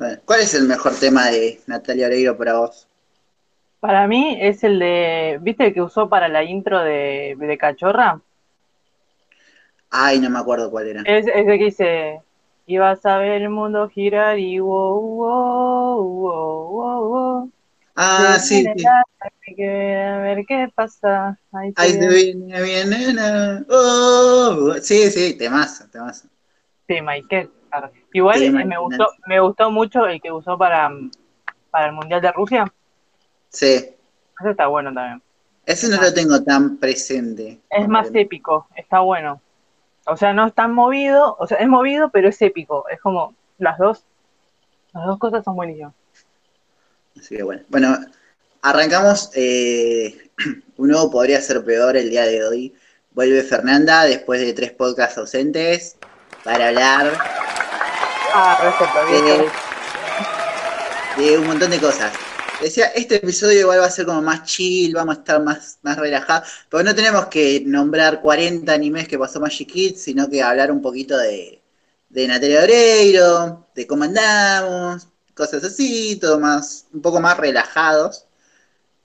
Bueno, ¿Cuál es el mejor tema de Natalia Oreiro para vos? Para mí es el de, ¿viste el que usó para la intro de, de Cachorra? Ay, no me acuerdo cuál era. Es ese que dice, y vas a ver el mundo girar y wow, wow, wow, wow, wow. Ah, sí, viene sí. hay que ver a ver qué pasa. Ahí se te viene. viene bien, nena. Oh, sí, sí, temazo, temazo. Sí, Michael. Claro. Igual Sí, me gustó, me gustó mucho el que usó para, para el Mundial de Rusia. Sí, Ese está bueno también. ese no lo tengo tan presente. Es más épico, está bueno. O sea, no es tan movido, o sea, es movido, pero es épico. Es como las dos, las dos cosas son buenísimas. Así que bueno. Bueno, arrancamos. eh, un nuevo podría ser peor el día de hoy. Vuelve Fernanda después de tres podcasts ausentes para hablar Ah, de, de un montón de cosas. Decía, este episodio igual va a ser como más chill, vamos a estar más, más relajados, pero no tenemos que nombrar 40 animes que pasó Magic Kids, sino que hablar un poquito de, de Natalia Oreiro, de cómo andamos, cosas así, todo más, un poco más relajados.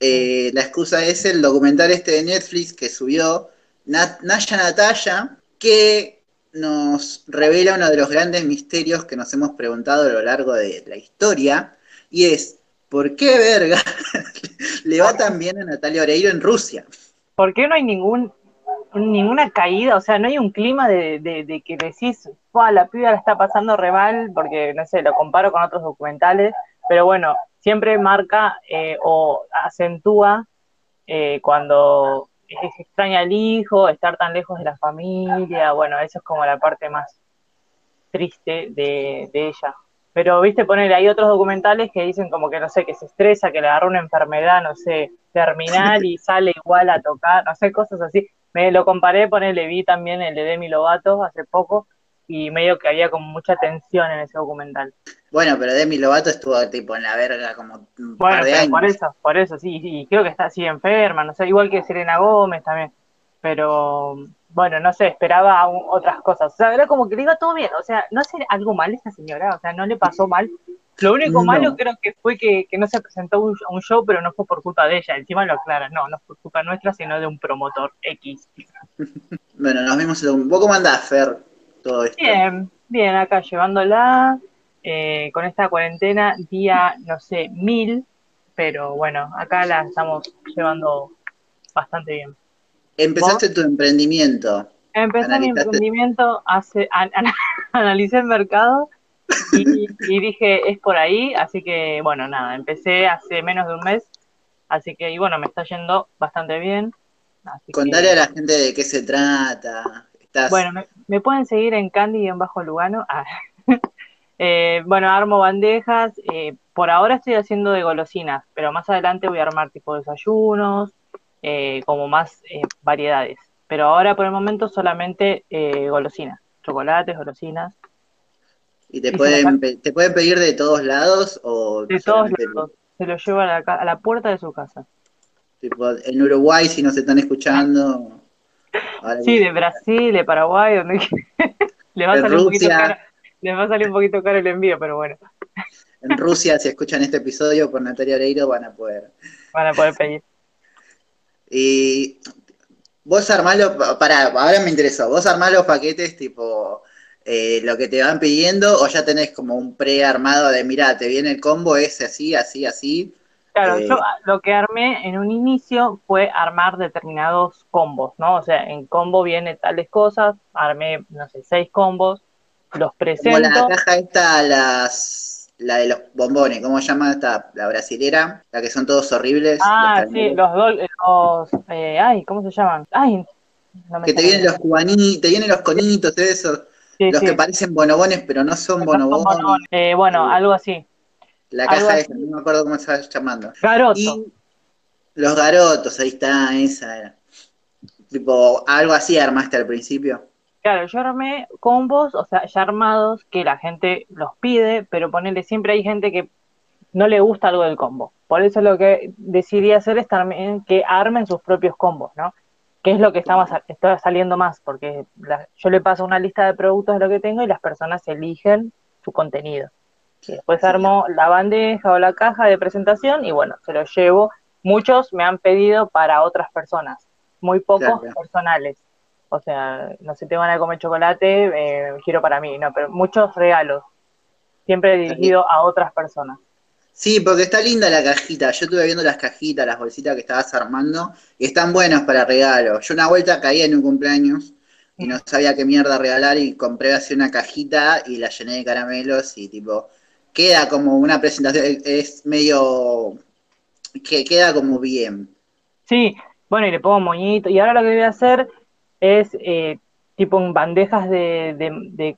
Eh, la excusa es el documental este de Netflix que subió Nat- Naya Natalia, que nos revela uno de los grandes misterios que nos hemos preguntado a lo largo de la historia, y es, ¿por qué verga le va tan bien a Natalia Oreiro en Rusia? ¿Por qué no hay ningún ninguna caída? O sea, no hay un clima de, de, que decís, "Fua, la piba la está pasando re mal, porque, no sé, lo comparo con otros documentales, pero bueno, siempre marca eh, o acentúa eh, cuando es- extraña al hijo, estar tan lejos de la familia, bueno, eso es como la parte más triste de, de ella. Pero, viste, poner, hay otros documentales que dicen como que, no sé, que se estresa, que le agarró una enfermedad, no sé, terminal y sale igual a tocar, no sé, cosas así. Me lo comparé, ponele, vi también el de Demi Lovato hace poco y medio que había como mucha tensión en ese documental. Bueno, pero Demi Lovato estuvo tipo en la verga como un Bueno, par de años. por eso, por eso, sí, sí, creo que está así enferma, no sé, igual que Selena Gómez también, pero bueno, no sé, esperaba otras cosas, o sea, era como que le iba todo bien, o sea, no hace algo mal esta señora, o sea, no le pasó mal, lo único No. malo creo que fue que, que no se presentó un, a un show, pero no fue por culpa de ella, encima lo aclara, no, no fue culpa nuestra, sino de un promotor X. Bueno, nos vimos en un... ¿Vos cómo andás, Fer? Todo esto. Bien, bien, acá llevándola, eh, con esta cuarentena, día, no sé, mil, pero bueno, acá la estamos llevando bastante bien. Empezaste tu emprendimiento. Empecé mi emprendimiento, hace, an- an- analicé el mercado y, y dije, es por ahí, así que bueno, nada, empecé hace menos de un mes, así que y bueno, me está yendo bastante bien. Así que- Contale a la gente de qué se trata. Estás... Bueno, me, me pueden seguir en Candy en Bajo Lugano. Ah. Eh, bueno, armo bandejas. eh, por ahora estoy haciendo de golosinas, pero más adelante voy a armar tipo desayunos, eh, como más eh, variedades. Pero ahora por el momento solamente eh, golosinas, chocolates, golosinas, ¿Y te y pueden, te pueden pedir de todos lados o de todos lados. Se los llevo a la, a la puerta de su casa. tipo, en Uruguay si nos están escuchando? Ahora Sí, de Brasil, de Paraguay, donde le va a De salir un poquito Rusia. caro, les va a salir un poquito caro el envío, pero bueno, En Rusia, si escuchan este episodio por Natalia Oreiro, van a poder. van a poder pedir. Y vos armás los, pará, ahora me interesó, vos armás los paquetes tipo eh, lo que te van pidiendo o ya tenés como un prearmado de, mira, te viene el combo, es así, así, así. Claro, Eh, yo ah, lo que armé en un inicio fue armar determinados combos, ¿no? O sea, en combo viene tales cosas, armé, no sé, seis combos, los Como la presento. caja esta, las, la de los bombones, ¿cómo se llama esta? La brasilera, la que son todos horribles. Ah, los sí, los, dol- los eh, ay, ¿cómo se llaman? Ay, no me Que te vienen bien. los cubanitos, te vienen los conitos, esos, Sí, los sí, que parecen bonobones, pero no son no son bonobones. bonobones. Eh, bueno, algo así. La así. esa, no me acuerdo cómo estaba llamando. Garoto. Y los garotos, ahí está, esa era. Tipo, algo así armaste al principio. Claro, yo armé combos, o sea, ya armados, que la gente los pide, pero ponerle siempre hay gente que no le gusta algo del combo. Por eso lo que decidí hacer es también que armen sus propios combos, ¿no? Que es lo que estamos, está saliendo más, porque la- yo le paso una lista de productos de lo que tengo y las personas eligen su contenido. Después armo la bandeja o la caja de presentación y bueno, se lo llevo. Muchos me han pedido para otras personas, muy pocos personales. O sea, no sé, te van a comer chocolate, eh, quiero para mí, no, pero muchos regalos, siempre dirigido a otras personas. Sí, porque está linda la cajita. Yo estuve viendo las cajitas, las bolsitas que estabas armando, y están buenos para regalos. Yo una vuelta caí en un cumpleaños y no sabía qué mierda regalar y compré así una cajita y la llené de caramelos y tipo, queda como una presentación, es medio, que queda como bien. Sí, bueno, y le pongo moñito. Y ahora lo que voy a hacer es eh, tipo en bandejas de, de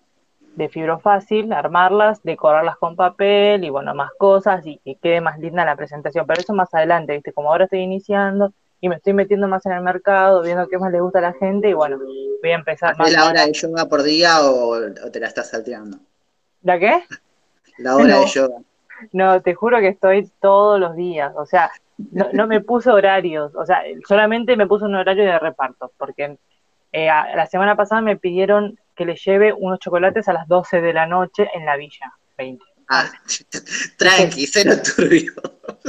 de fibro fácil, armarlas, decorarlas con papel y bueno, más cosas y que quede más linda la presentación. Pero eso más adelante, ¿viste? Como ahora estoy iniciando y me estoy metiendo más en el mercado, viendo qué más le gusta a la gente y bueno, voy a empezar más. la hora de yoga por día o, te la estás salteando? ¿La qué? La hora de yoga. No, te juro que estoy todos los días, o sea, no, no me puse horarios, o sea, solamente me puse un horario de reparto, porque eh, la semana pasada me pidieron que le lleve unos chocolates a las 12 de la noche en la villa 20. Ah, tranqui, cero turbio.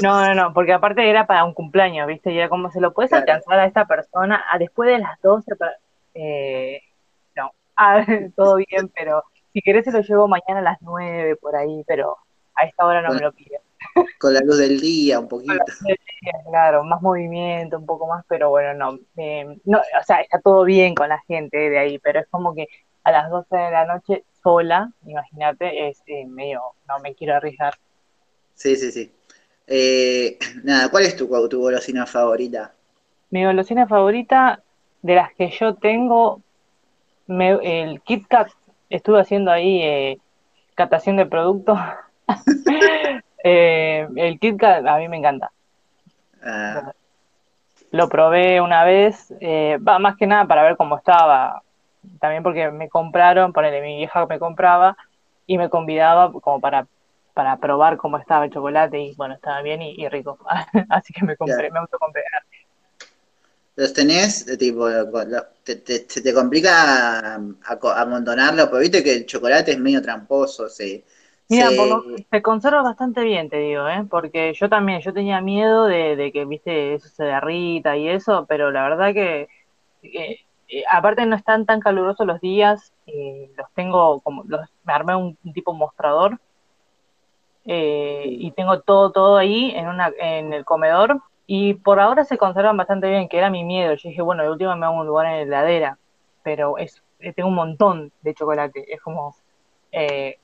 No, no, no, porque aparte era para un cumpleaños, ¿viste? Y era como, ¿se lo puedes alcanzar a esta persona a después de las 12? Eh, no, ah, todo bien, pero si querés se lo llevo mañana a las 9 por ahí, pero a esta hora no me lo pides. Con la luz del día, un poquito. claro, más movimiento, un poco más, pero bueno, no, eh, no, o sea, está todo bien con la gente de ahí, pero es como que a las 12 de la noche sola, imagínate, es eh, medio, no me quiero arriesgar. Sí, sí, sí. Eh, nada, ¿cuál es tu, tu golosina favorita? Mi golosina favorita, de las que yo tengo, el Kit Kat, estuve haciendo ahí eh, catación de productos. el Kit Kat a mí me encanta. Ah. Lo probé una vez, va más que nada para ver cómo estaba también porque me compraron, ponele, mi vieja me compraba y me convidaba como para, para probar cómo estaba el chocolate y bueno, estaba bien y, rico. Así que me compré, me autocompré. ¿Los tenés, tipo, te, te, se te complica amontonarlo? Porque viste que el chocolate es medio tramposo, se... Mira, se... conserva bastante bien, te digo, ¿eh? porque yo también, yo tenía miedo de, de que, viste, eso se derrita y eso, pero la verdad que, que eh, aparte no están tan calurosos los días, eh, los tengo como, los, me armé un, tipo mostrador eh, y tengo todo, todo ahí en, una, en el comedor y por ahora se conservan bastante bien, que era mi miedo. Yo dije, bueno, de última me hago un lugar en la heladera, pero es, tengo un montón de chocolate, es como,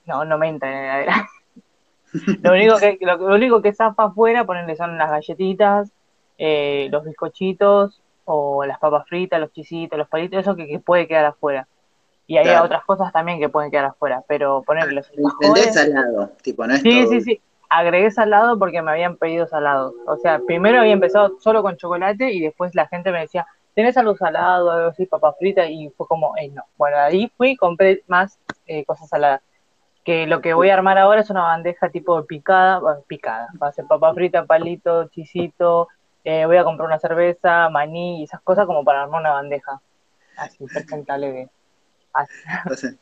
no, no me entra en la heladera. lo único que lo, único que zafa afuera, ponerle son las galletitas, los bizcochitos, o las papas fritas, los chisitos, los palitos, eso que, puede quedar afuera. Y hay otras cosas también que pueden quedar afuera, pero ponerle los salado, tipo, no Sí, sí, sí. Agregué salado porque me habían pedido salado. O sea, primero había empezado solo con chocolate y después la gente me decía, ¿tenés algo salado, algo así, papas fritas? Y fue como, eh, no. Bueno, ahí fui y compré más eh, cosas saladas. Que lo que voy a armar ahora es una bandeja tipo picada, picada. Va a ser papa frita, palito, chisito, eh, voy a comprar una cerveza, maní y esas cosas como para armar una bandeja. Así, presentable Así.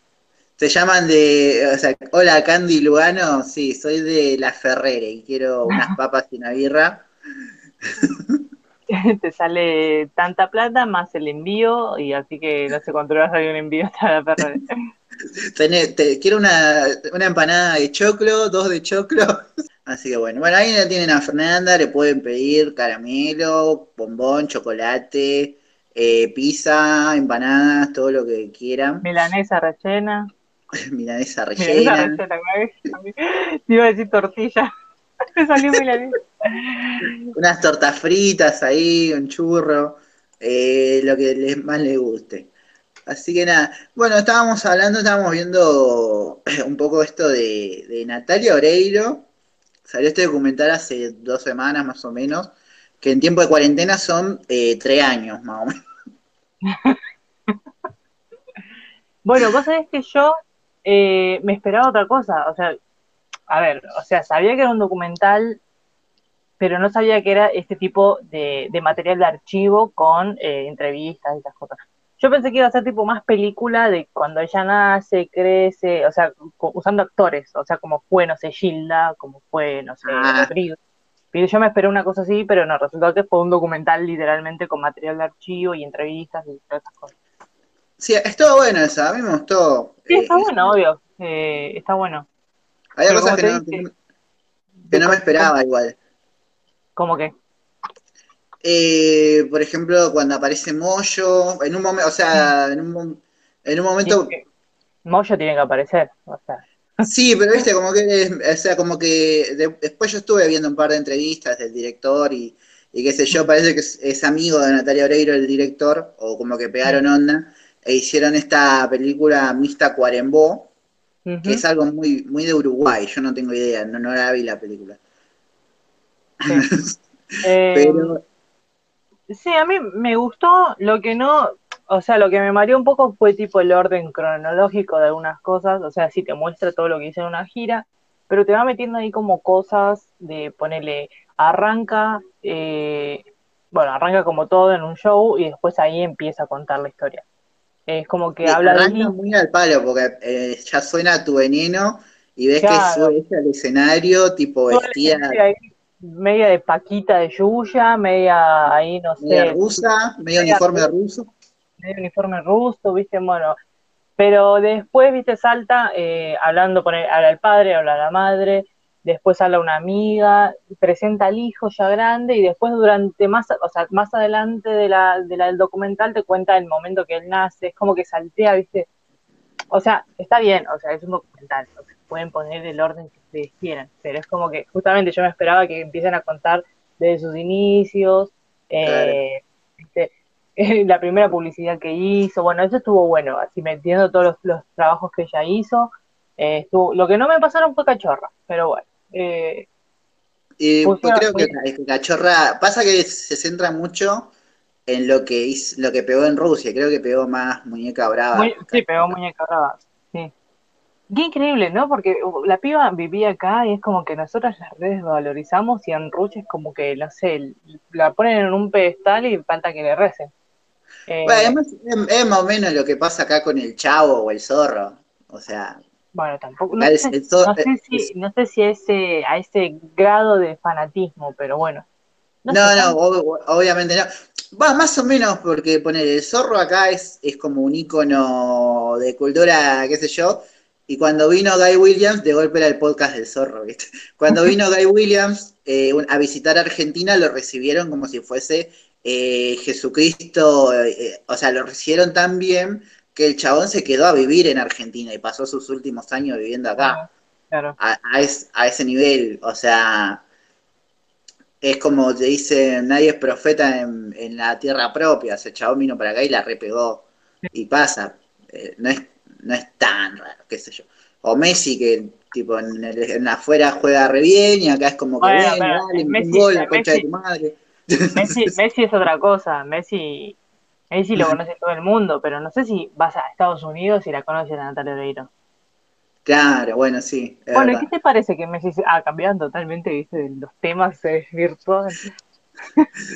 ¿Se llaman de, o sea, hola Candy Lugano? Sí, soy de La Ferrere y quiero unas papas y una birra. Te sale tanta plata más el envío y así que no sé cuánto va a un envío hasta La Ferrere. quiero una, una empanada de choclo, dos de choclo. Así que bueno, bueno, ahí la tienen a Fernanda, le pueden pedir caramelo, bombón, chocolate, eh, pizza, empanadas, todo lo que quieran. Milanesa rellena. milanesa rellena. Milanesa rellena, iba a decir tortilla. Me salió milanesa. Unas tortas fritas ahí, un churro, eh, lo que les, más les guste. Así que nada, bueno, estábamos hablando, estábamos viendo un poco esto de, de Natalia Oreiro, Salió este documental hace dos semanas más o menos, que en tiempo de cuarentena son eh, tres años más o menos. bueno, vos sabés que yo eh, me esperaba otra cosa, o sea, a ver, o sea, sabía que era un documental, pero no sabía que era este tipo de, material de archivo con eh, entrevistas y estas cosas. yo pensé que iba a ser tipo más película de cuando ella nace, crece, o sea, usando actores, o sea, como fue, no sé, Gilda, como fue, no sé, ah. Rodrigo. yo me esperé una cosa así, pero no, resultó que fue un documental literalmente con material de archivo y entrevistas y todas esas cosas. Sí, estuvo bueno esa, a mí me gustó. Sí, está eh, bueno, obvio, eh, está bueno. Había cosas que no, que no me esperaba igual. ¿Cómo que? Eh, por ejemplo, cuando aparece Moyo, en un momento, o sea, en un, en un momento... Moyo tiene que aparecer, o sea. Sí, pero viste, como que, o sea, como que después yo estuve viendo un par de entrevistas del director y, y qué sé yo, parece que es, amigo de Natalia Oreiro, el director, o como que pegaron onda, e hicieron esta película Mista Cuarembó, que es algo muy, muy de Uruguay, yo no tengo idea, no, no la vi la película. pero, eh, Sí, a mí me gustó, lo que no, o sea, lo que me mareó un poco fue tipo el orden cronológico de algunas cosas, o sea, sí te muestra todo lo que hice en una gira, pero te va metiendo ahí como cosas de ponerle, arranca, eh, bueno, arranca como todo en un show y después ahí empieza a contar la historia. Es como que habla de... muy al palo porque eh, ya suena tu veneno y ves que sube al escenario tipo vestida media de Paquita de Yuya, media ahí, no sé. Media rusa, medio uniforme ruso. Medio uniforme ruso, viste, bueno. Pero después, viste, salta eh, hablando, habla el padre, habla la madre, después habla una amiga, presenta al hijo ya grande y después durante más, o sea, más adelante de la, de la, del documental te cuenta el momento que él nace, es como que saltea, viste. O sea, está bien, o sea, es un documental, pueden poner el orden que ustedes quieran, pero es como que justamente yo me esperaba que empiecen a contar desde sus inicios, eh, la primera publicidad que hizo, bueno, eso estuvo bueno, así metiendo todos los, trabajos que ella hizo. Eh, estuvo, lo que no me pasaron fue cachorra, pero bueno. Eh, pues creo que, cachorra, pasa que se centra mucho en lo que hizo, lo que pegó en Rusia, creo que pegó más muñeca brava. sí, pegó muñeca brava, sí. Qué increíble, ¿no? Porque la piba vivía acá y es como que nosotros las redes valorizamos y en Ruch es como que, no sé, la ponen en un pedestal y falta que le recen. Eh, bueno, es, más o menos lo que pasa acá con el chavo o el zorro. O sea. Bueno, tampoco. No, sé, si, no sé si ese, a ese grado de fanatismo, pero bueno. No, no, obviamente no. Va, más o menos, porque poner el zorro acá es, es como un icono de cultura, qué sé yo, y cuando vino Guy Williams, de golpe era el podcast del zorro, ¿viste? Cuando vino Guy Williams eh, a visitar Argentina, lo recibieron como si fuese eh, Jesucristo, eh, o sea, lo recibieron tan bien que el chabón se quedó a vivir en Argentina y pasó sus últimos años viviendo acá. Claro. A, ese nivel, o sea, es como te dicen, nadie es profeta en, la tierra propia, o sea, el chabón vino para acá y la repegó y pasa. no es no es tan raro, qué sé yo. O Messi, que tipo en, el, afuera juega re bien y acá es como que bueno, dale, Messi, un gol, la concha de tu madre. Messi, Messi es otra cosa, Messi, Messi lo conoce todo el mundo, pero no sé si vas a Estados Unidos y la conoces a Natalia Oreiro. Claro, bueno, sí. Bueno, ¿qué te parece que Messi ha ah, cambiado totalmente, viste, los temas virtuales?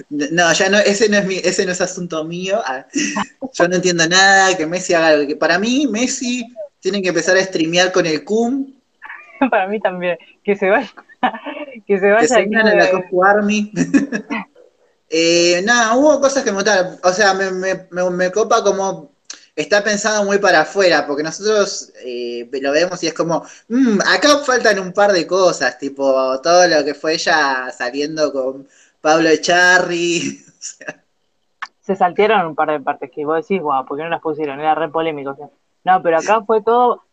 No, ya no, ese no es mi, ese no es asunto mío. Ah, yo no entiendo nada que Messi haga algo. Que para mí, Messi tiene que empezar a streamear con el CUM. Para mí también. Que se vaya. Que se vaya. Que se a la Army. Eh, nada, hubo cosas que me. O sea, me, me, me, copa como está pensado muy para afuera, porque nosotros eh, lo vemos y es como, mmm, acá faltan un par de cosas, tipo todo lo que fue ella saliendo con Pablo Echarri. Se saltearon un par de partes que vos decís, guau, ¿por qué no las pusieron? Era re polémico. no, pero acá fue todo.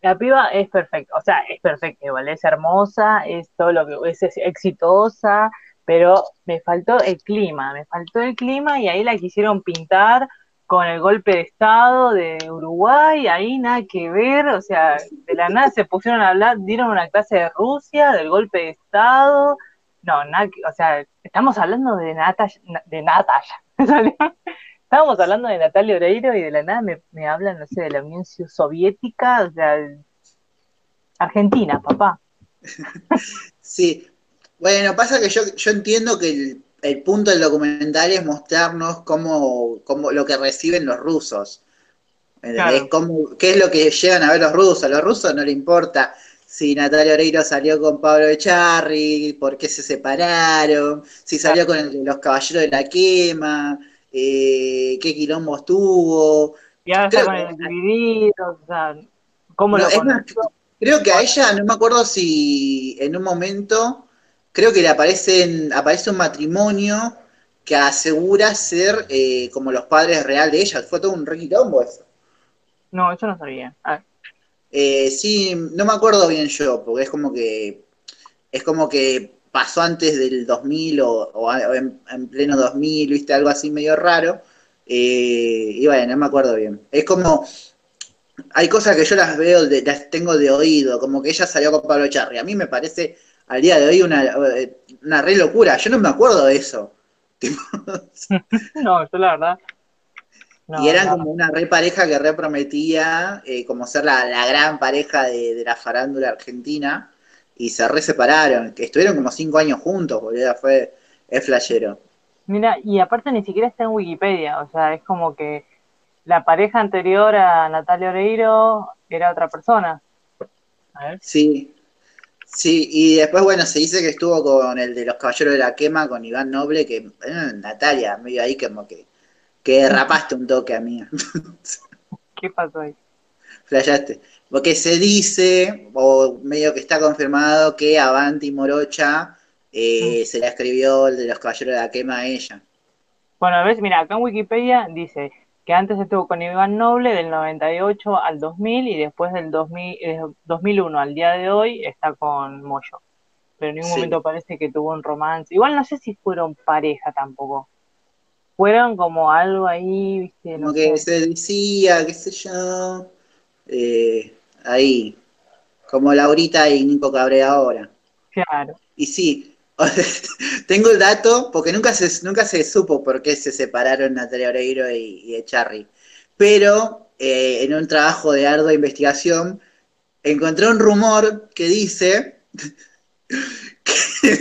La piba es perfecta, o sea, es perfecta, igual, es hermosa, es todo lo que es, exitosa, pero me faltó el clima, me faltó el clima y ahí la quisieron pintar con el golpe de Estado de Uruguay, ahí nada que ver, o sea, de la nada se pusieron a hablar, dieron una clase de Rusia, del golpe de Estado, no, nada, o sea, estamos hablando de Natalia, de Natalia, estábamos hablando de Natalia Oreiro y de la nada me, hablan, no sé, de la Unión Soviética, o sea, Argentina, papá. Sí, bueno, pasa que yo, yo entiendo que el punto del documental es mostrarnos cómo, cómo lo que reciben los rusos. Claro. Cómo- ¿Qué es lo que llegan a ver los rusos? A los rusos no le importa si Natalia Oreiro salió con Pablo Echarri, por qué se separaron, si salió con el los caballeros de la quema, eh, qué quilombos tuvo. Y ahora está con el dividido, o sea, ¿cómo No, lo más, creo que a ella, no me acuerdo si en un momento, creo que le aparece, aparece un matrimonio que asegura ser eh, como los padres real de ella. Fue todo un re quilombo eso. No, yo no sabía. Ah, Eh, sí, no me acuerdo bien yo, porque es como que es como que pasó antes del 2000 o, en, en pleno 2000, viste, algo así medio raro. Eh, y bueno, no me acuerdo bien. Es como, hay cosas que yo las veo, de- las tengo de oído, como que ella salió con Pablo Charri. A mí me parece al día de hoy una, eh, una re locura. Yo no me acuerdo de eso. No, yo la verdad. no, y eran no. como una re pareja que re prometía eh, como ser la, la gran pareja de, de la farándula argentina y se re separaron, que estuvieron como cinco años juntos, boludo, fue, es flashero. Mira, y aparte ni siquiera está en Wikipedia, o sea, es como que la pareja anterior a Natalia Oreiro era otra persona. A ver. Sí, sí, y después, bueno, se dice que estuvo con el de los Caballeros de la Quema, con Iván Noble, que eh, Natalia, medio ahí como que, que derrapaste un toque a mí, ¿Qué pasó ahí? flashaste. Porque se dice, o medio que está confirmado, que Avanti Morocha eh, se la escribió el de los Caballeros de la Quema a ella. Bueno, ves, mira, acá en Wikipedia dice que antes estuvo con Iván Noble del 98 al 2000 y después del 2000, eh, 2001 al día de hoy está con Moyo. Pero en ningún Sí. momento parece que tuvo un romance. Igual no sé si fueron pareja tampoco. Fueron como algo ahí, viste, no Como que se decía, qué sé yo, eh, ahí, como Laurita y Nico Cabrera ahora. Claro. Y sí, tengo el dato, porque nunca se, nunca se supo por qué se separaron Natalia Oreiro y, y Echarri. Pero eh, en un trabajo de ardua investigación encontré un rumor que dice que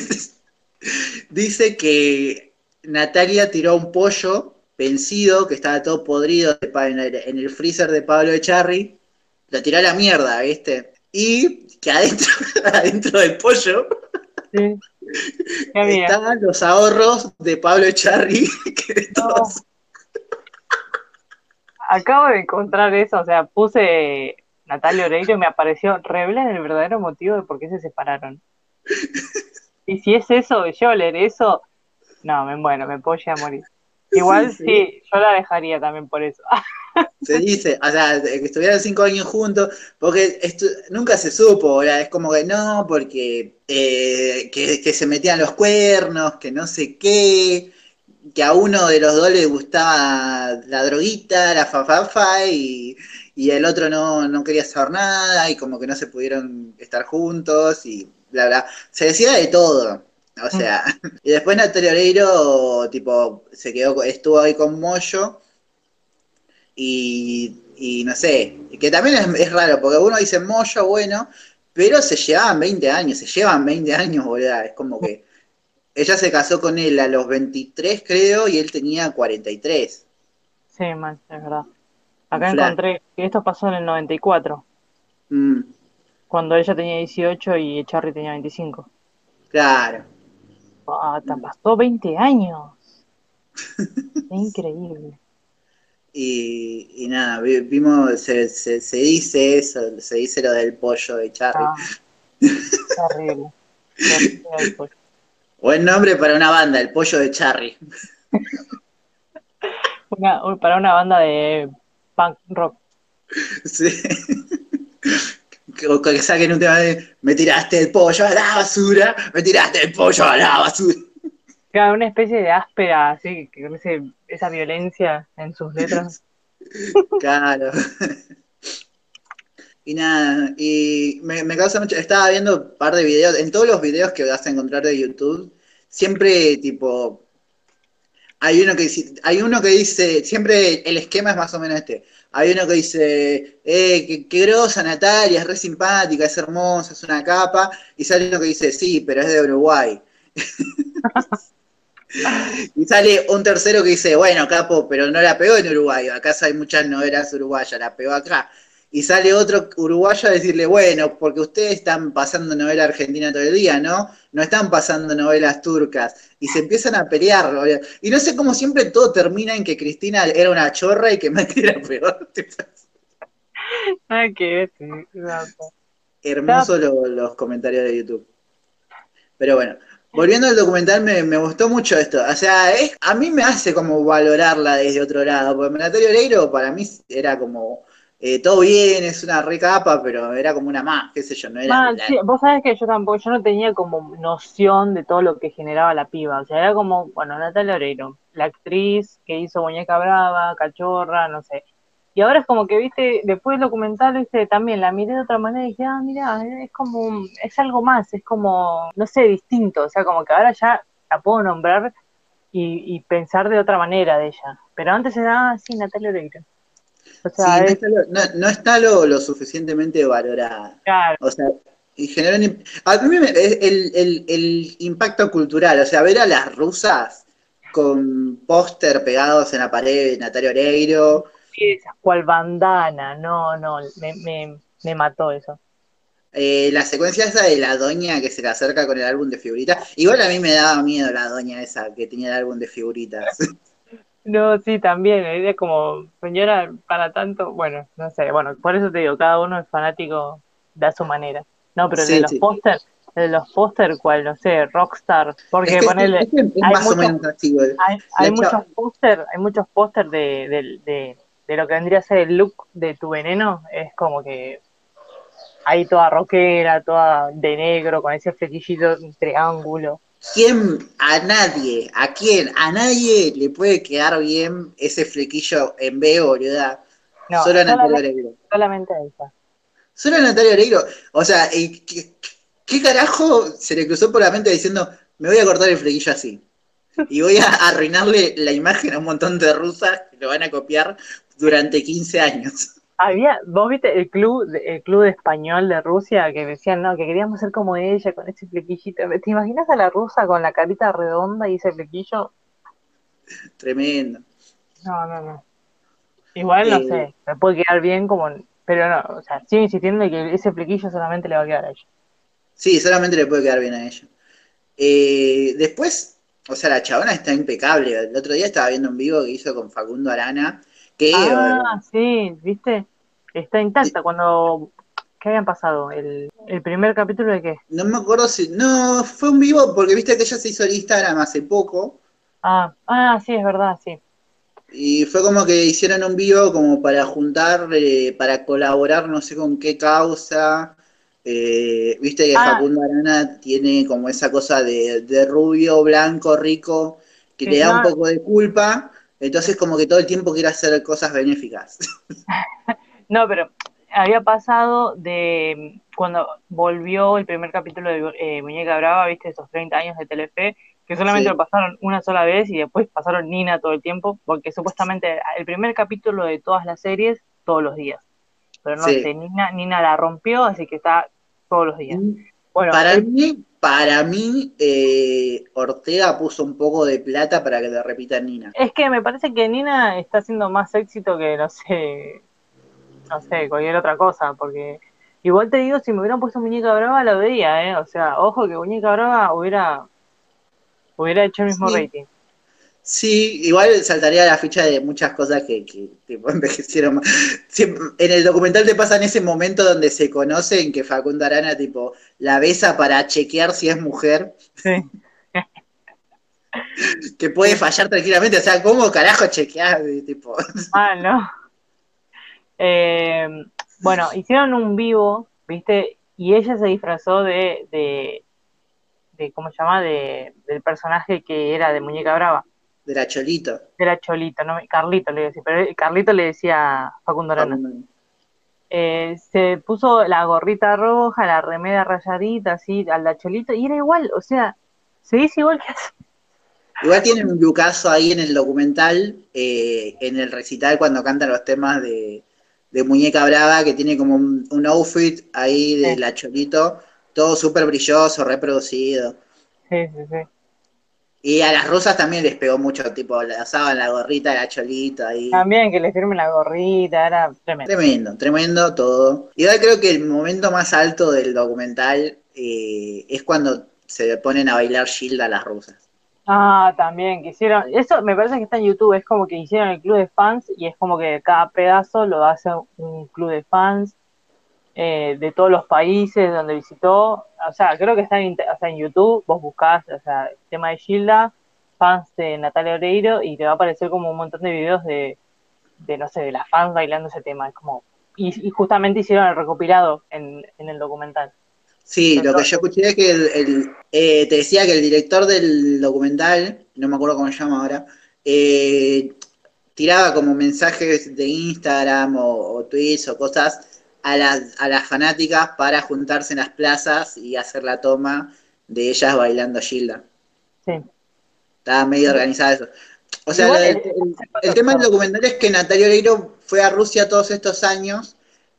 dice que Natalia tiró un pollo vencido, que estaba todo podrido en el freezer de Pablo Echarri, lo tiró a la mierda, ¿viste? Y que adentro, adentro del pollo Sí. Estaban los ahorros de Pablo Echarri, que No. todos- Acabo de encontrar eso, o sea, puse Natalia Oreiro y me apareció revelan el verdadero motivo de por qué se separaron. Y si es eso, yo leer eso, no, me bueno, me puedo a morir. Igual Sí, sí, sí. yo la dejaría también por eso. se dice, o sea, que estuvieran cinco años juntos, porque nunca se supo, ahora es como que no, porque eh, que, que se metían los cuernos, que no sé qué, que a uno de los dos le gustaba la droguita, la fafafa, y, y el otro no, no quería saber nada, y como que no se pudieron estar juntos, y bla, bla. Se decía de todo. O sea, y después Natalia Oreiro, tipo, se quedó, estuvo ahí con Moyo, y, y no sé, que también es, es raro, porque uno dice Moyo, bueno, pero se llevaban 20 años, se llevan 20 años, boludo, es como que ella se casó con él a los 23, creo, y él tenía 43. Sí, man, es verdad. Acá encontré que esto pasó en el 94, Mm, cuando ella tenía 18 y Charlie tenía 25. claro. Ah, te pasó 20 años. Increíble. Y, y nada, vi- vimos, se, se, se dice eso, se dice lo del pollo de Charlie. Ah, terrible. Pollo. Buen nombre para una banda, el pollo de Charlie. Una- un- para una banda de punk rock. Sí. Que, o que saquen un tema de me tiraste el pollo a la basura, me tiraste el pollo a la basura. Claro, una especie de áspera, así, que con ese- esa violencia en sus letras. Claro. Y nada, y me, me causa mucho. Estaba viendo un par de videos, en todos los videos que vas a encontrar de YouTube, siempre tipo. Hay uno que dice, hay uno que dice, siempre el esquema es más o menos este. Hay uno que dice, eh, qué, qué grosa Natalia, es re simpática, es hermosa, es una capa. Y sale uno que dice, sí, pero es de Uruguay. Y sale un tercero que dice, bueno, capo, pero no la pegó en Uruguay, acá hay muchas novelas uruguayas, la pegó acá. Y sale otro uruguayo a decirle, bueno, porque ustedes están pasando novela argentina todo el día, ¿no? No están pasando novelas turcas. Y se empiezan a pelear. Y no sé cómo siempre todo termina en que Cristina era una chorra y que Macri era peor. Ay, qué Hermosos los comentarios de YouTube. Pero bueno, volviendo al documental, me, gustó mucho esto. O sea, es, a mí me hace como valorarla desde otro lado. Porque Natalia Oreiro para mí era como eh, todo bien, es una recapa, pero era como una más, qué sé yo, no era. vos sabés que yo tampoco, yo no tenía como noción de todo lo que generaba la piba. O sea, era como, bueno, Natalia Oreiro, la actriz que hizo Muñeca Brava, Cachorra, no sé. Y ahora es como que, viste, después del documental, viste, también la miré de otra manera y dije, ah, mira, es como, es algo más, es como, no sé, distinto. O sea, como que ahora ya la puedo nombrar y, pensar de otra manera de ella. Pero antes era, ah, sí, Natalia Oreiro no, está lo, suficientemente valorada. O sea, y a mí me, el, el, impacto cultural, o sea, ver a las rusas con póster pegados en la pared de Natalia Oreiro. Sí, cual bandana, no, no, me, me, mató eso. Eh, la secuencia esa de la doña que se le acerca con el álbum de figuritas, igual a mí me daba miedo la doña esa que tenía el álbum de figuritas. No, sí, también, es como, señora, para tanto, bueno, no sé, bueno, por eso te digo, cada uno es fanático de a su manera. No, pero de los póster, de los póster, cual, no sé, Rockstar, porque ponerle, hay, hay, muchos póster, hay muchos póster de, de, de, lo que vendría a ser el look de tu veneno, es como que ahí toda rockera, toda de negro, con ese flequillito triángulo. ¿Quién? A nadie. ¿A quién? A nadie le puede quedar bien ese flequillo en B, boluda. No, Solo a Natalia Oreiro. Solamente a ella. Solo a Natalia Oreiro. O sea, ¿qué, ¿qué, carajo se le cruzó por la mente diciendo, me voy a cortar el flequillo así? Y voy a arruinarle la imagen a un montón de rusas que lo van a copiar durante 15 años. Había, vos viste el club, el club español de Rusia que decían, no, que queríamos ser como ella con ese flequillito. ¿Te imaginas a la rusa con la carita redonda y ese flequillo? Tremendo. No, no, no. Igual, no eh, sé, me puede quedar bien como, pero no, o sea, sigo insistiendo que ese flequillo solamente le va a quedar a ella. Sí, solamente le puede quedar bien a ella. Eh, después, o sea, la chabona está impecable. El otro día estaba viendo un vivo que hizo con Facundo Arana ah, sí, viste, está intacta. Cuando, ¿qué habían pasado? ¿El, primer capítulo de qué? No me acuerdo si, no, fue un vivo porque viste que ella se hizo el Instagram hace poco. Ah, ah, sí, es verdad, sí. Y fue como que hicieron un vivo como para juntar, eh, para colaborar, no sé con qué causa. Eh, viste que ah. Facundo Arana tiene como esa cosa de, rubio, blanco, rico, que le da un poco de culpa. Entonces como que todo el tiempo quiere hacer cosas benéficas. no, pero había pasado de cuando volvió el primer capítulo de eh, Muñeca Brava, viste, esos 30 años de Telefe, que solamente lo pasaron una sola vez y después pasaron Nina todo el tiempo, porque supuestamente el primer capítulo de todas las series, todos los días. Pero no sé, Nina, Nina la rompió, así que está todos los días. Mm. Bueno, para mí, para mí, eh, Ortega puso un poco de plata para que le repita Nina. Es que me parece que Nina está haciendo más éxito que, no sé, no sé, cualquier otra cosa, porque igual te digo, si me hubieran puesto Muñeca Brava, la veía, ¿eh? O sea, ojo que Muñeca Brava hubiera, hubiera hecho el mismo rating. Sí, igual saltaría la ficha de muchas cosas que, que envejecieron en el documental te pasa en ese momento donde se conocen que Facundo Arana tipo la besa para chequear si es mujer. Sí. que puede fallar tranquilamente. O sea, ¿cómo carajo chequear? Tipo? Ah, no. Eh, bueno, hicieron un vivo, ¿viste? Y ella se disfrazó de, de, de ¿cómo se llama? De, del personaje que era de Muñeca Brava. De la Cholito. De la Cholito, no, Carlito le decía, pero Carlito le decía Facundo Arana. Eh, se puso la gorrita roja, la remeda rayadita, así, a la Cholito, y era igual, o sea, se dice igual que hace. Igual tienen un lucaso ahí en el documental, eh, en el recital cuando cantan los temas de, Muñeca Brava, que tiene como un, outfit ahí de la Cholito, todo súper brilloso, reproducido. Sí, sí, sí. Y a las rusas también les pegó mucho, tipo, le usaban la gorrita, la cholita ahí. También que le firmen la gorrita, era tremendo. Tremendo, tremendo todo. Y ahora creo que el momento más alto del documental eh, es cuando se ponen a bailar Gilda a las rusas. Ah, también, que hicieron, eso me parece que está en YouTube, es como que hicieron el club de fans y es como que cada pedazo lo hace un club de fans eh, de todos los países donde visitó, o sea, creo que está en, o sea, en YouTube, vos buscás, o sea, el tema de Gilda, fans de Natalia Oreiro y te va a aparecer como un montón de videos de, de no sé, de las fans bailando ese tema, es como, y, justamente hicieron el recopilado en, en el documental. Sí, lo que yo escuché es que el, eh, te decía que el director del documental, no me acuerdo cómo se llama ahora, eh, tiraba como mensajes de Instagram o, tweets o cosas a las, a las fanáticas para juntarse en las plazas y hacer la toma de ellas bailando Gilda. Sí. Estaba medio organizado eso. O sea, el, el, tema del documental es que Natalia Oreiro fue a Rusia todos estos años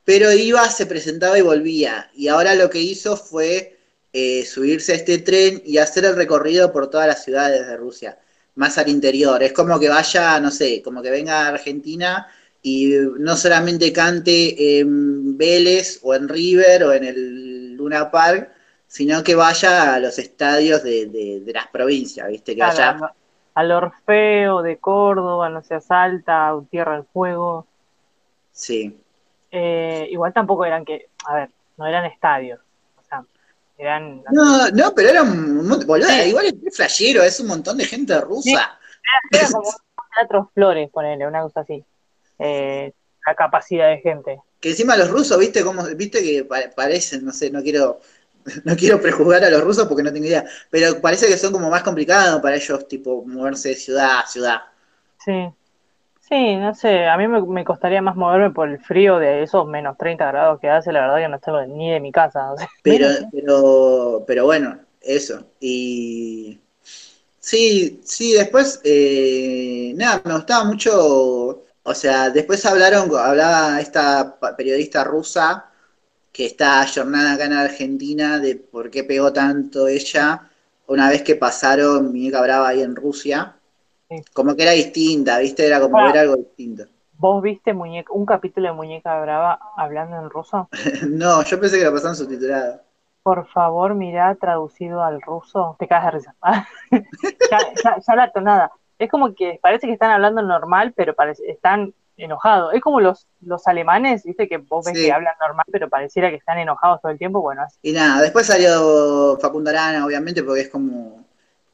pero iba, se presentaba y volvía. Y ahora lo que hizo fue eh, subirse a este tren y hacer el recorrido por todas las ciudades de Rusia, más al interior. Es como que vaya, no sé, como que venga a Argentina y no solamente cante en Vélez o en River o en el Luna Park, sino que vaya a los estadios de, las provincias, ¿viste? Que vaya... Al Orfeo de Córdoba, no sé, Salta, Tierra del Fuego. Sí. Eh, igual tampoco eran que, a ver, no eran estadios. O sea, eran. No, no, pero eran. Boludo, igual es flashero, es un montón de gente rusa. Era, como teatro flores, ponele, una cosa así. Eh, la capacidad de gente. Que encima los rusos, viste cómo, viste que parecen, no sé, no quiero no quiero prejuzgar a los rusos porque no tengo idea, pero parece que son como más complicados para ellos, tipo, moverse de ciudad a ciudad. Sí. Sí, no sé, a mí me, costaría más moverme por el frío de esos menos 30 grados que hace, la verdad que no estoy ni de mi casa. Pero, pero, pero bueno, eso. Y sí, sí, después, eh, nada, me gustaba mucho, o sea, después hablaron, hablaba esta periodista rusa que está jornada acá en Argentina de por qué pegó tanto ella una vez que pasaron Muñeca Brava ahí en Rusia como que era distinta, ¿viste? Era como ver algo distinto. ¿Vos viste muñeca, un capítulo de Muñeca Brava hablando en ruso? no, yo pensé que lo pasaban subtitulado. Por favor, mirá traducido al ruso. Te cagas de risa. ya, la tonada. Es como que parece que están hablando normal, pero parece, están enojados. Es como los, los alemanes, viste, que vos ves que hablan normal, pero pareciera que están enojados todo el tiempo. Bueno, así. Y nada, después salió Facundo Arana, obviamente, porque es como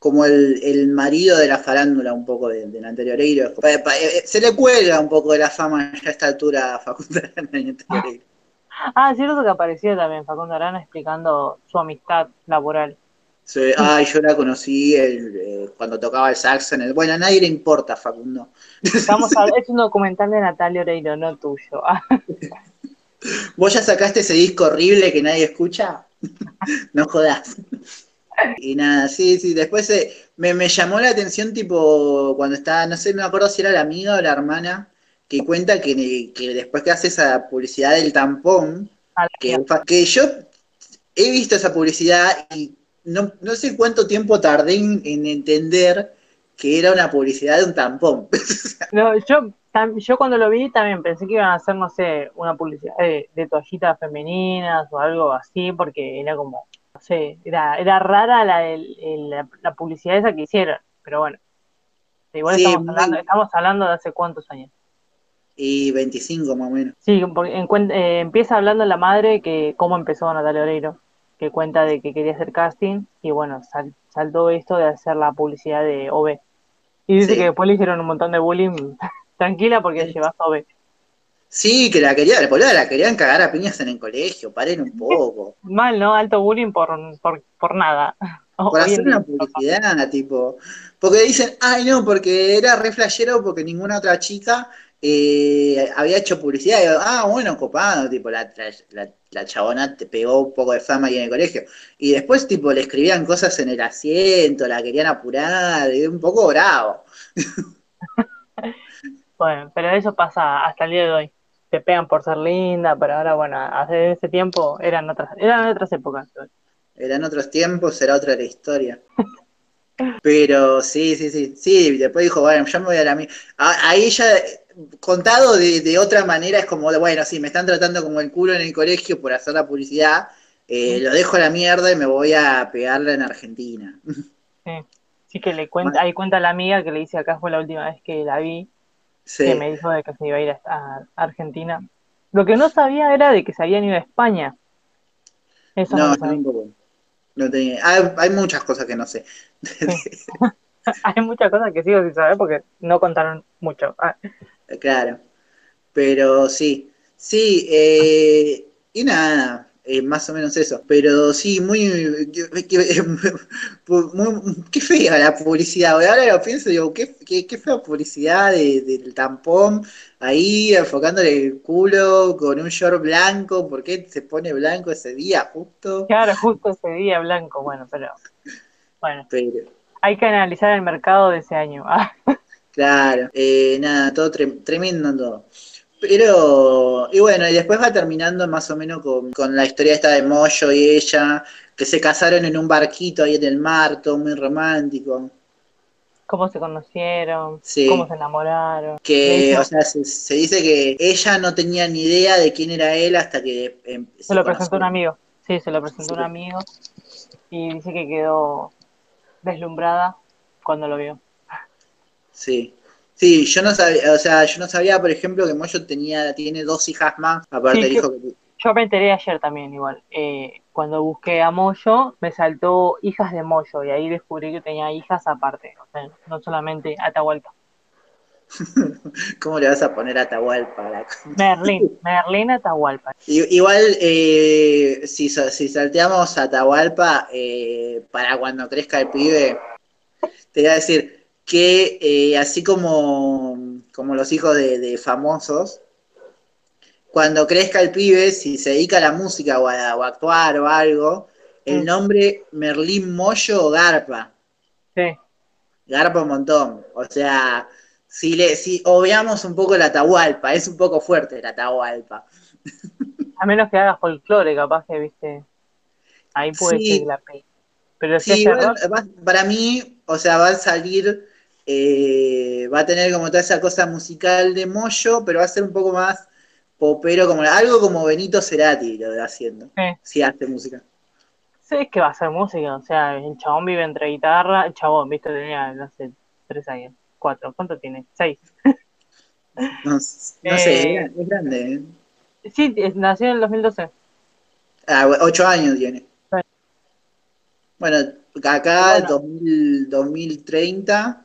como el, marido de la farándula un poco de, del anterior Eiro. Eh, se le cuelga un poco de la fama ya a esta altura a Facundo Arana en Ah, ah cierto que apareció también Facundo Arana explicando su amistad laboral. Sí, ay, yo la conocí eh, cuando tocaba el saxo en el... Bueno, a nadie le importa, Facundo. Estamos a, es un documental de Natalia Oreiro, no tuyo. ¿Vos ya sacaste ese disco horrible que nadie escucha? no jodas. Y nada, sí, sí, después eh, me, me, llamó la atención tipo cuando estaba, no sé, no me acuerdo si era la amiga o la hermana, que cuenta que, que después que hace esa publicidad del tampón, que, que yo he visto esa publicidad y no, no sé cuánto tiempo tardé en, entender que era una publicidad de un tampón. no, yo, yo cuando lo vi también pensé que iban a hacer, no sé, una publicidad de, de toallitas femeninas o algo así, porque era como no sé, era, era rara la, la, publicidad esa que hicieron, pero bueno. Igual estamos, hablando, estamos hablando de hace cuántos años. Y 25 más o menos. Sí, porque eh, empieza hablando la madre que cómo empezó Natalia Oreiro, que cuenta de que quería hacer casting y bueno, saltó esto de hacer la publicidad de OB. Y dice que después le hicieron un montón de bullying. Tranquila porque llevas OB. Sí, que la quería, la querían cagar a piñas en el colegio, paren un poco. Mal, ¿no? Alto bullying por, por, por nada. Por hacer una publicidad, tipo. Porque dicen, ay no, porque era re flashero porque ninguna otra chica eh, había hecho publicidad. Y, ah, bueno, copado, tipo, la, la, la, chabona te pegó un poco de fama ahí en el colegio. Y después, tipo, le escribían cosas en el asiento, la querían apurar, y un poco bravo. bueno, pero eso pasa hasta el día de hoy te pegan por ser linda, pero ahora, bueno, hace ese tiempo eran otras, eran otras épocas. Eran otros tiempos, era otra la historia. Pero sí, sí, sí, sí, después dijo, bueno, yo me voy a la mía. Ahí ya, contado de, otra manera, es como, bueno, sí, me están tratando como el culo en el colegio por hacer la publicidad, eh, lo dejo a la mierda y me voy a pegarla en Argentina. Sí, sí que le cuenta, ahí cuenta la amiga que le dice acá fue la última vez que la vi, que me dijo de que se iba a ir a, Argentina. Lo que no sabía era de que se habían ido a España. Eso no, no, no tenía. Hay, muchas cosas que no sé. hay muchas cosas que sigo sin saber porque no contaron mucho. Ah. Claro. Pero sí. Sí, eh, y nada, eh, más o menos eso. Pero sí, muy, qué fea la publicidad. Ahora lo pienso, digo, qué, qué, fea publicidad del tampón ahí enfocándole el culo con un short blanco. ¿Por qué se pone blanco ese día justo? Claro, justo ese día blanco. Bueno, pero bueno. Hay que analizar el mercado de ese año. claro, eh, nada, todo tremendo todo. Pero, y bueno, y después va terminando más o menos con, la historia esta de Moyo y ella, que se casaron en un barquito ahí en el mar, todo muy romántico. Cómo se conocieron, cómo se enamoraron. Que, o sea, se, dice que ella no tenía ni idea de quién era él hasta que em, se, lo presentó un amigo. Sí, se lo presentó un amigo y dice que quedó deslumbrada cuando lo vio. Sí. Sí, yo no sabía, o sea, yo no sabía, por ejemplo, que Moyo tenía, tiene dos hijas más, aparte del hijo que Yo me enteré ayer también, igual. Eh, cuando busqué a Moyo, me saltó hijas de Moyo, y ahí descubrí que tenía hijas aparte, o sea, no solamente Atahualpa. ¿Cómo le vas a poner Atahualpa? La... Merlín, Merlín Atahualpa. Igual, eh, si, si salteamos Atahualpa, eh, para cuando crezca el pibe, te voy a decir, que eh, así como, como los hijos de, famosos, cuando crezca el pibe, si se dedica a la música o a, actuar o algo, el mm. nombre Merlín Moyo o Garpa. Sí. Garpa un montón. O sea, si, le, si obviamos un poco la Atahualpa, es un poco fuerte la Atahualpa. A menos que haga folclore, capaz que, viste, ahí puede ser la P. Pero sí, para mí, o sea, va a salir eh, va a tener como toda esa cosa musical de Moyo, pero va a ser un poco más popero, como algo como Benito Cerati lo de haciendo, si hace música. Sí, es que va a ser música, o sea, el chabón vive entre guitarra, el chabón, viste, tenía, no sé, tres años, cuatro, ¿cuánto tiene? Seis. no, sé, eh, es grande. ¿eh? Sí, nació en el 2012. Ah, ocho años tiene. Bueno, acá, bueno. 2030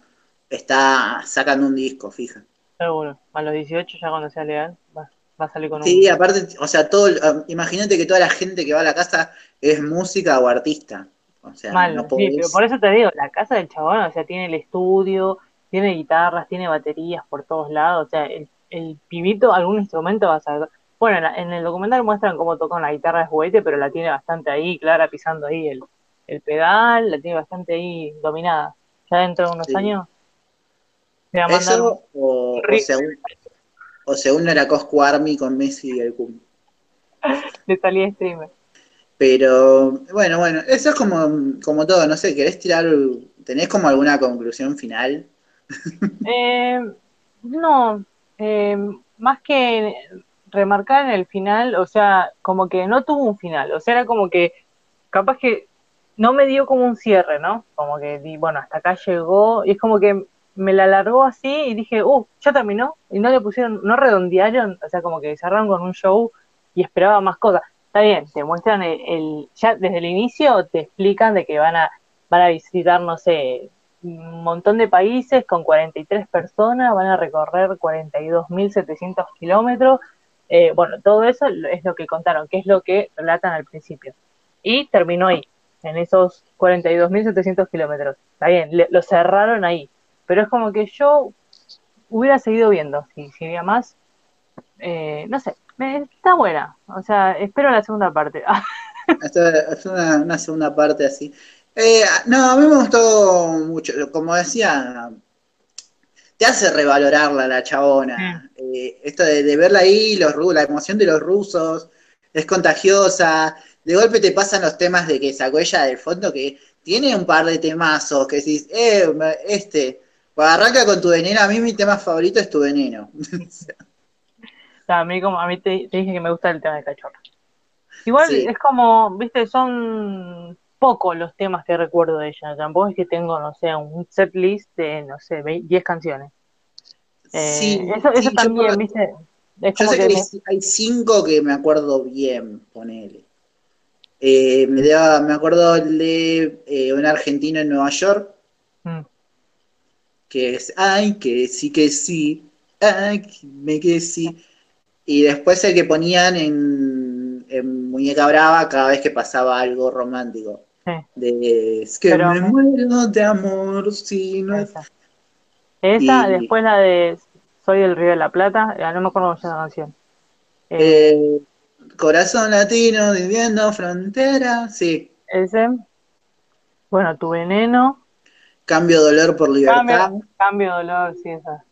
está sacando un disco, fija. Seguro, a los 18 ya cuando sea legal va, a salir con un... Sí, aparte, o sea, todo, um, imagínate que toda la gente que va a la casa es música o artista. O sea, no sí, pero por eso te digo, la casa del chabón, o sea, tiene el estudio, tiene guitarras, tiene baterías por todos lados, o sea, el, el pibito algún instrumento va a saber. Bueno, en, el documental muestran cómo toca una guitarra de juguete, pero la tiene bastante ahí, Clara pisando ahí el, el pedal, la tiene bastante ahí dominada. Ya dentro de unos años eso o, o, según, o, era Cosco Army con Messi y el Kun. De salida streamer. Pero bueno, bueno, eso es como, como todo, no sé, ¿querés tirar, tenés como alguna conclusión final? Eh, no, eh, más que remarcar en el final, o sea, como que no tuvo un final, o sea, era como que capaz que no me dio como un cierre, ¿no? Como que, bueno, hasta acá llegó, y es como que me la largó así y dije, uh, ya terminó. Y no le pusieron, no redondearon, o sea, como que cerraron con un show y esperaba más cosas. Está bien, te muestran el, ya desde el inicio te explican de que van a, van a visitar, no sé, un montón de países con 43 personas, van a recorrer 42.700 kilómetros. Eh, bueno, todo eso es lo que contaron, que es lo que relatan al principio. Y terminó ahí, en esos 42.700 kilómetros. Está bien, lo cerraron ahí. Pero es como que yo hubiera seguido viendo, si, si había más. Eh, no sé, está buena. O sea, espero la segunda parte. es una, segunda parte así. Eh, no, a mí me gustó mucho. Como decía, te hace revalorarla la chabona. Eh, esto de, verla ahí, los, la emoción de los rusos, es contagiosa. de golpe te pasan los temas de que sacó ella del fondo, que tiene un par de temazos, que decís, eh, este, pues arranca con tu veneno, a mí mi tema favorito es tu veneno. a mí como a mí te, dije que me gusta el tema de cachorro. Igual es como, viste, son pocos los temas que recuerdo de ella. Tampoco es que tengo, no sé, un set list de, no sé, 10 canciones. Eh, sí, eso, eso también, viste. yo sé que, hay cinco que me acuerdo bien, ponele. Eh, me, me acuerdo de eh, un argentino en Nueva York. Que es, ay, que sí, que sí. Ay, me que sí. Y después el que ponían en, Muñeca Brava cada vez que pasaba algo romántico. De, es que me muero de amor si no Esa, esa después la de Soy del Río de la Plata, no me acuerdo cómo se llama la canción. Eh, Corazón latino, viviendo frontera, sí. Ese. Bueno, tu veneno. Cambio dolor por libertad. Cambio, dolor, sí, esa.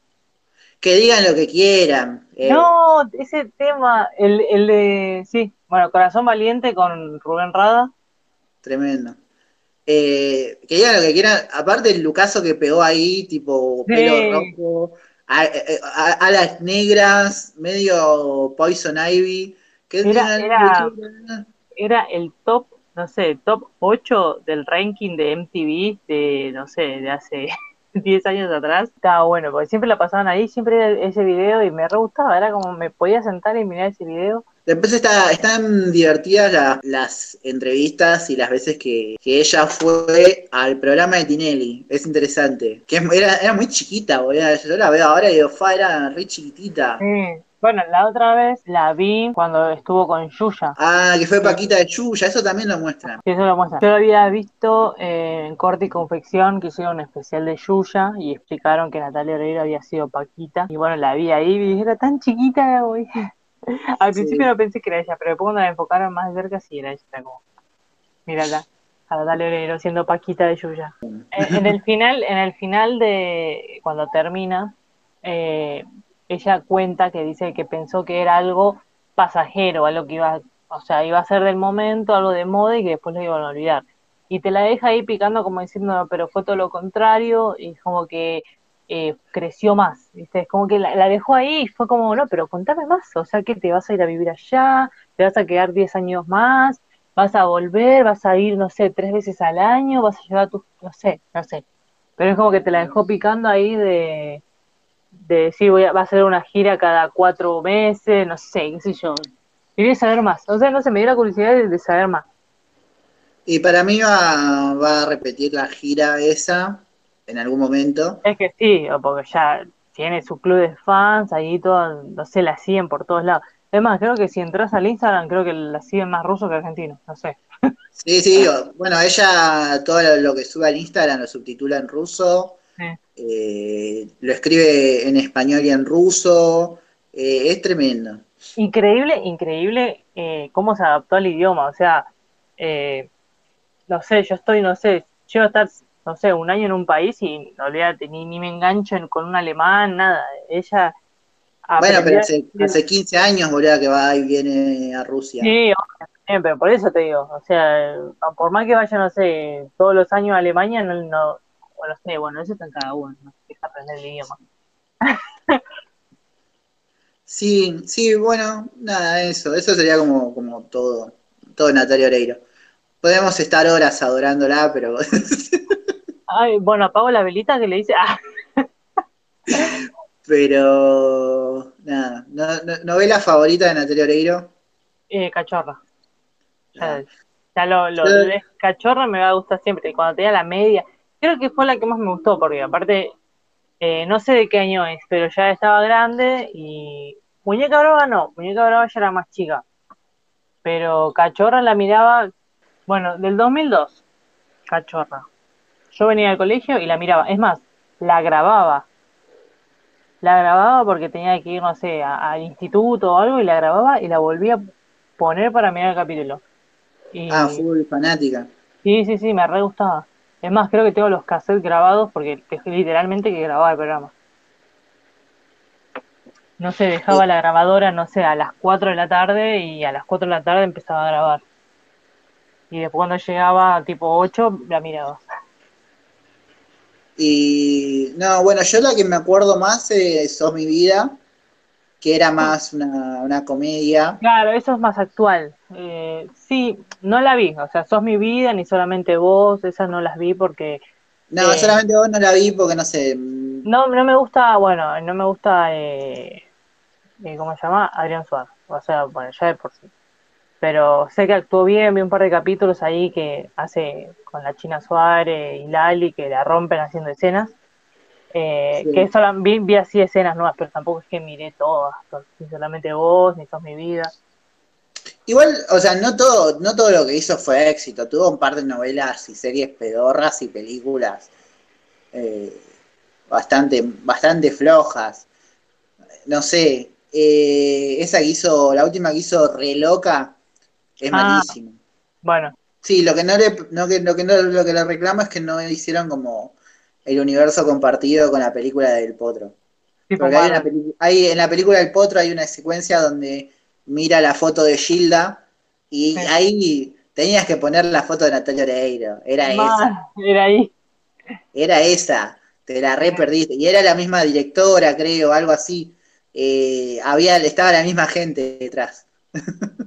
Que digan lo que quieran. Eh. No, ese tema, el, el de, sí, bueno, Corazón Valiente con Rubén Rada. Tremendo. Eh, que digan lo que quieran, aparte el Lucaso que pegó ahí, tipo pelo rojo, alas negras, medio Poison Ivy era, era, el top, no sé, top 8 del ranking de MTV de, no sé, de hace 10 años atrás. Estaba bueno, porque siempre la pasaban ahí, siempre era ese video y me re gustaba, era como me podía sentar y mirar ese video. Después está, están divertidas las entrevistas y las veces que, ella fue al programa de Tinelli. Es interesante. Que era, era muy chiquita, boludo. Yo la veo ahora y digo, fa, era re chiquitita. Sí. Bueno, la otra vez la vi cuando estuvo con Yuya. Ah, que fue Paquita de Yuya, eso también lo muestran. Sí, eso lo muestran. Yo lo había visto en Corte y Confección, que hicieron un especial de Yuya y explicaron que Natalia Oreiro había sido Paquita. Y bueno, la vi ahí y dije, era tan chiquita, güey. Al principio no pensé que era ella, pero después cuando la enfocaron más cerca, sí era ella. Como, mírala, a Natalia Oreiro siendo Paquita de Yuya. En, el final, en el final de cuando termina, eh, ella cuenta que dice que pensó que era algo pasajero, algo que iba, o sea, iba a ser del momento, algo de moda y que después lo iban a olvidar. Y te la deja ahí picando como diciendo, pero fue todo lo contrario y como que eh, creció más, ¿viste? Es como que la, dejó ahí y fue como, no, pero contame más, o sea, que te vas a ir a vivir allá, te vas a quedar 10 años más, vas a volver, vas a ir, no sé, tres veces al año, vas a llevar tus, no sé, no sé. Pero es como que te la dejó picando ahí de, de decir voy a, va a ser una gira cada cuatro meses, no sé, qué sé yo. Quería saber más. O sea, no sé, me dio la curiosidad de, saber más. Y para mí va, va, a repetir la gira esa en algún momento. Es que sí, porque ya tiene su club de fans, ahí todo, no sé, la siguen por todos lados. Además, creo que si entras al Instagram, creo que la siguen más rusos que argentinos, no sé. Sí, sí, bueno, ella todo lo que sube al Instagram lo subtitula en ruso eh, lo escribe en español y en ruso. Eh, es tremendo. Increíble, increíble eh, cómo se adaptó al idioma. O sea, no sé, yo estoy, no sé, yo a estar, no sé, un año en un país y no ni, ni me engancho con un alemán, nada. Ella. Bueno, pero hace, hace 15 años, boludo, que va y viene a Rusia. Sí, pero por eso te digo, o sea, por más que vaya, no sé, todos los años a Alemania, no, bueno, sé, bueno, eso está en cada uno, ¿no? es aprender el idioma. sí, sí, bueno, nada, eso, eso sería como, como todo, todo Natalia Oreiro. Podemos estar horas adorándola, pero... Ay, bueno, apago la velita que le dice... Ah. pero, nada, ¿novela favorita de Natalia Oreiro? Eh, cachorra. Ya, ya lo, lo, de cachorra me va a gustar siempre. Cuando tenía la media, creo que fue la que más me gustó, porque aparte, eh, no sé de qué año es, pero ya estaba grande y Muñeca Brava no, Muñeca Brava ya era más chica, pero Cachorra la miraba, bueno, del 2002, Cachorra. Yo venía al colegio y la miraba, es más, la grababa. La grababa porque tenía que ir, no sé, al instituto o algo y la grababa y la volvía a poner para mirar el capítulo. ah, fue fanática. Sí, sí, sí, me re gustaba. Es más, creo que tengo los cassettes grabados porque literalmente que grababa el programa. No sé, dejaba la grabadora, no sé, a las 4 de la tarde y a las 4 de la tarde empezaba a grabar. Y después cuando llegaba tipo 8, la miraba. Y no, bueno, yo la que me acuerdo más es Sos mi vida, que era más una, una comedia. Claro, eso es más actual. Eh, sí, no la vi, o sea, Sos mi vida, ni solamente vos, esas no las vi porque... No, eh, solamente vos no la vi porque no sé. mm, No, no me gusta, bueno, no me gusta, eh, eh, ¿cómo se llama? Adrián Suárez. O sea, bueno, ya de por sí. Pero sé que actuó bien, vi un par de capítulos ahí que hace con la China Suárez y Lali, que la rompen haciendo escenas. Eh, Sí. Que solo vi, vi así escenas nuevas, pero tampoco es que miré todas, ni solamente vos, ni sos mi vida. Igual, o sea, no todo, no todo lo que hizo fue éxito. Tuvo un par de novelas y series pedorras y películas eh, bastante, bastante flojas. No sé, eh, esa que hizo, la última que hizo Re Loca, es Ah. malísima. Bueno, Sí, lo que no le, no, lo que no, lo que le reclamo es que no hicieron como el universo compartido con la película del Potro. Porque hay una en la película del Potro hay una secuencia donde mira la foto de Gilda y Sí. ahí tenías que poner la foto de Natalia Oreiro. Era esa, Mal, era ahí. era esa. Te la re perdiste. Y era la misma directora, creo, algo así. Eh, había, estaba la misma gente detrás.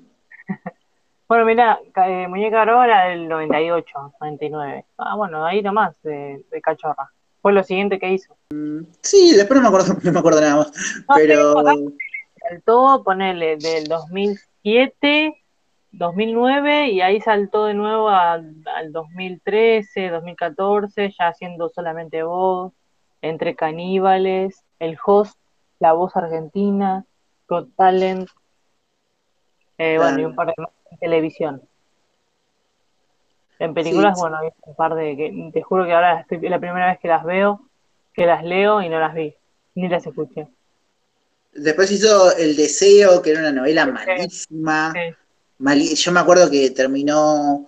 Bueno, mira, eh, Muñeca era del 98, 99. Ah, bueno, ahí nomás, de, de cachorra. Fue lo siguiente que hizo. Sí, después no me acuerdo, no me acuerdo nada más. No, Pero saltó, ponele, del 2007, 2009, y ahí saltó de nuevo al, al 2013, 2014, ya haciendo solamente voz, entre caníbales, el host, la voz argentina, Got Talent, eh, Claro. bueno, y un par de más en televisión. En películas, Sí, bueno, hay un par de que te juro que ahora estoy, es la primera vez que las veo, que las leo y no las vi, ni las escuché. después hizo El Deseo, que era una novela malísima. Sí. Mali- Yo me acuerdo que terminó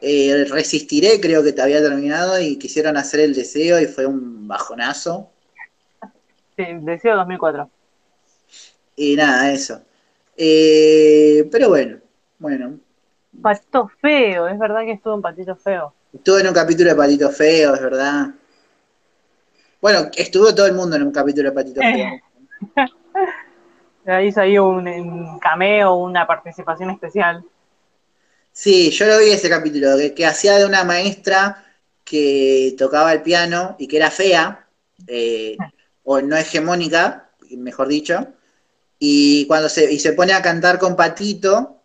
eh, Resistiré, creo que te había terminado, y quisieron hacer El Deseo y fue un bajonazo. Sí, Deseo 2004. Y nada, eso. Eh, pero bueno, bueno. Patito feo, es verdad que estuvo en Patito feo. Estuvo en un capítulo de Patito Feo, es verdad. Bueno, estuvo todo el mundo en un capítulo de Patito Feo. Hizo ahí un, un cameo, una participación especial. Sí, yo lo vi ese capítulo, que, que hacía de una maestra que tocaba el piano y que era fea, eh, o no hegemónica, mejor dicho, y cuando se, y se pone a cantar con Patito,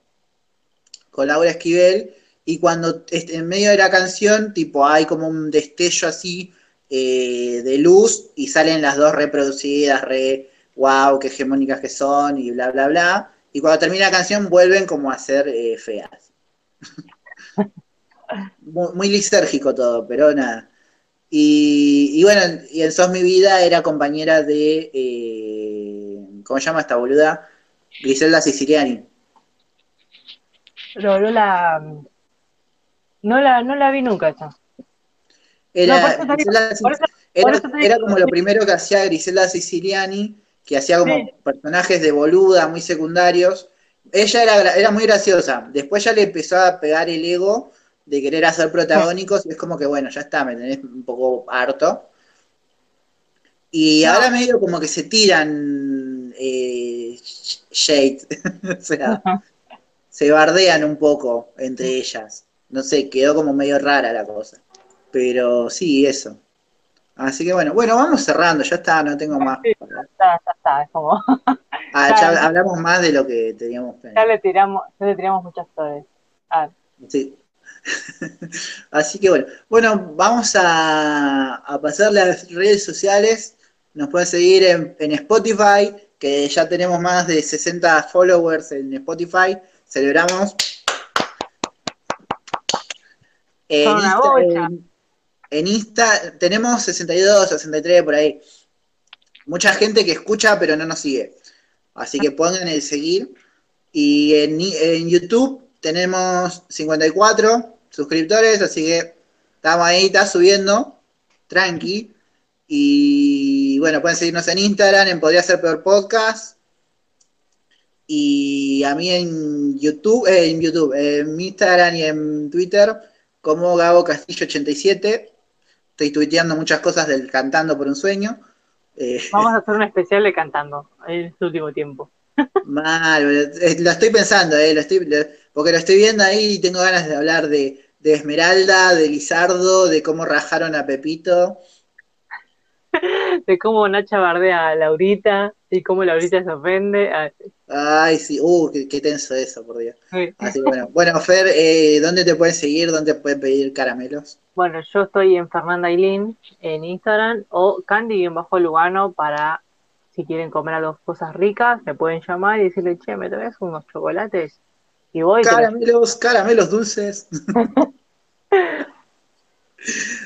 con Laura Esquivel, y cuando en medio de la canción, tipo, hay como un destello así eh, de luz y salen las dos reproducidas, re, wow, qué hegemónicas que son, y bla, bla, bla, y cuando termina la canción vuelven como a ser eh, feas. muy, muy lisérgico todo, pero nada. Y, y bueno, y en Sos mi vida era compañera de, eh, ¿cómo se llama esta boluda? Griselda Siciliani. Pero no la, no la, no la vi nunca esa. Era, No, digo, eso- era, como lo primero que hacía Griselda Siciliani, que hacía como Sí. personajes de boluda muy secundarios. Ella era, era muy graciosa. Después ya le empezó a pegar el ego de querer hacer protagónicos y es como que, bueno, ya está, me tenés un poco harto. Y No. ahora medio como que se tiran eh, shade, o sea, se bardean un poco entre ellas. No sé, quedó como medio rara la cosa. Pero sí, eso. Así que bueno, bueno, vamos cerrando, ya está, no tengo más. Sí. Ya, ya está, es como, Ah, ya, ya ya. hablamos más de lo que teníamos ya planeado. le tiramos, ya le tiramos muchas flores. Ah, Sí. Así que bueno, bueno, vamos a, a pasar las redes sociales. Nos pueden seguir en, en Spotify, que ya tenemos más de 60 followers en Spotify. Celebramos. En Insta, en- en Insta tenemos 62, 63 por ahí. Mucha gente que escucha pero no nos sigue. Así que pongan el seguir. Y en, en YouTube tenemos 54 suscriptores, así que estamos ahí, está subiendo, tranqui. Y bueno, pueden seguirnos en Instagram, en Podría Ser Peor Podcast. Y a mí en YouTube, eh, en YouTube, en Instagram y en Twitter, como Gabo Castillo 87. Estoy tuiteando muchas cosas del Cantando por un Sueño. Eh, Vamos a hacer un especial de Cantando en este último tiempo. Mal, eh, lo estoy pensando, eh, lo estoy, porque lo estoy viendo ahí y tengo ganas de hablar de, de Esmeralda, de Lizardo, de cómo rajaron a Pepito. de cómo Nacha bardea a Laurita y cómo Laurita se ofende. Ay, sí, uh, qué, tenso eso, por Dios. Así bueno. Bueno, Fer, eh, ¿dónde te pueden seguir? ¿Dónde pueden pedir caramelos? Bueno, yo estoy en Fernanda Ailín en Instagram o Candy bajo Lugano para si quieren comer algo, cosas ricas, me pueden llamar y decirle, che, ¿me traes unos chocolates? Y voy. Caramelos, caramelos dulces.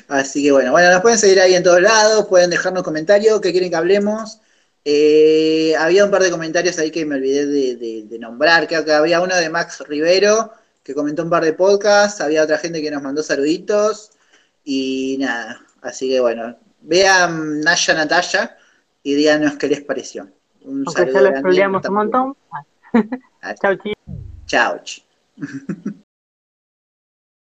Así que bueno, bueno, nos pueden seguir ahí en todos lados, pueden dejarnos comentarios, que quieren que hablemos. Eh, había un par de comentarios ahí que me olvidé de, nombrar, creo que había uno de Max Rivero, que comentó un par de podcasts, había otra gente que nos mandó saluditos, y nada, así que bueno, vean Naya Natalia y díganos qué les pareció. Un Aunque saludo. un montón. Chao, chao. Chao.